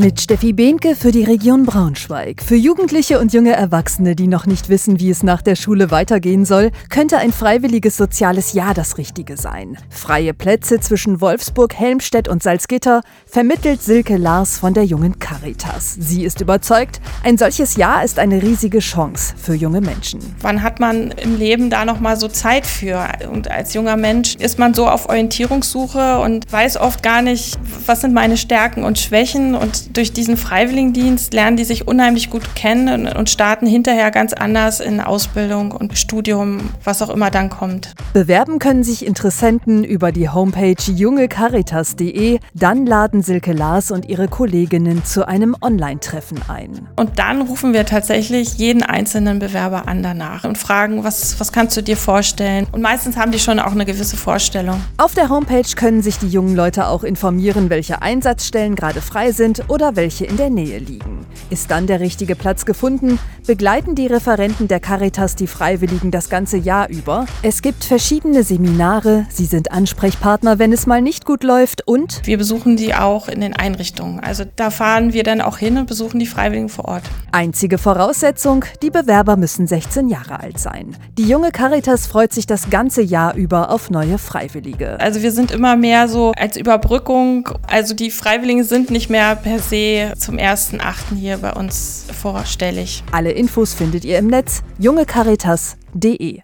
Mit Steffi Behnke für die Region Braunschweig. Für Jugendliche und junge Erwachsene, die noch nicht wissen, wie es nach der Schule weitergehen soll, könnte ein freiwilliges soziales Jahr das Richtige sein. Freie Plätze zwischen Wolfsburg, Helmstedt und Salzgitter vermittelt Silke Lars von der jungen Caritas. Sie ist überzeugt, ein solches Jahr ist eine riesige Chance für junge Menschen. Wann hat man im Leben da noch mal so Zeit für? Und als junger Mensch ist man so auf Orientierungssuche und weiß oft gar nicht, was sind meine Stärken und Schwächen und durch diesen Freiwilligendienst lernen die sich unheimlich gut kennen und starten hinterher ganz anders in Ausbildung und Studium, was auch immer dann kommt. Bewerben können sich Interessenten über die Homepage jungecaritas.de. Dann laden Silke Lars und ihre Kolleginnen zu einem Online-Treffen ein. Und dann rufen wir tatsächlich jeden einzelnen Bewerber an danach und fragen, was, was kannst du dir vorstellen? Und meistens haben die schon auch eine gewisse Vorstellung. Auf der Homepage können sich die jungen Leute auch informieren, welche Einsatzstellen gerade frei sind oder oder welche in der Nähe liegen. Ist dann der richtige Platz gefunden, begleiten die Referenten der Caritas die Freiwilligen das ganze Jahr über. Es gibt verschiedene Seminare, sie sind Ansprechpartner, wenn es mal nicht gut läuft und wir besuchen die auch in den Einrichtungen. Also da fahren wir dann auch hin und besuchen die Freiwilligen vor Ort. Einzige Voraussetzung, die Bewerber müssen 16 Jahre alt sein. Die junge Caritas freut sich das ganze Jahr über auf neue Freiwillige. Also wir sind immer mehr so als Überbrückung, also die Freiwilligen sind nicht mehr per See zum 1.8. hier bei uns vorstellig. Alle Infos findet ihr im Netz jungecaritas.de.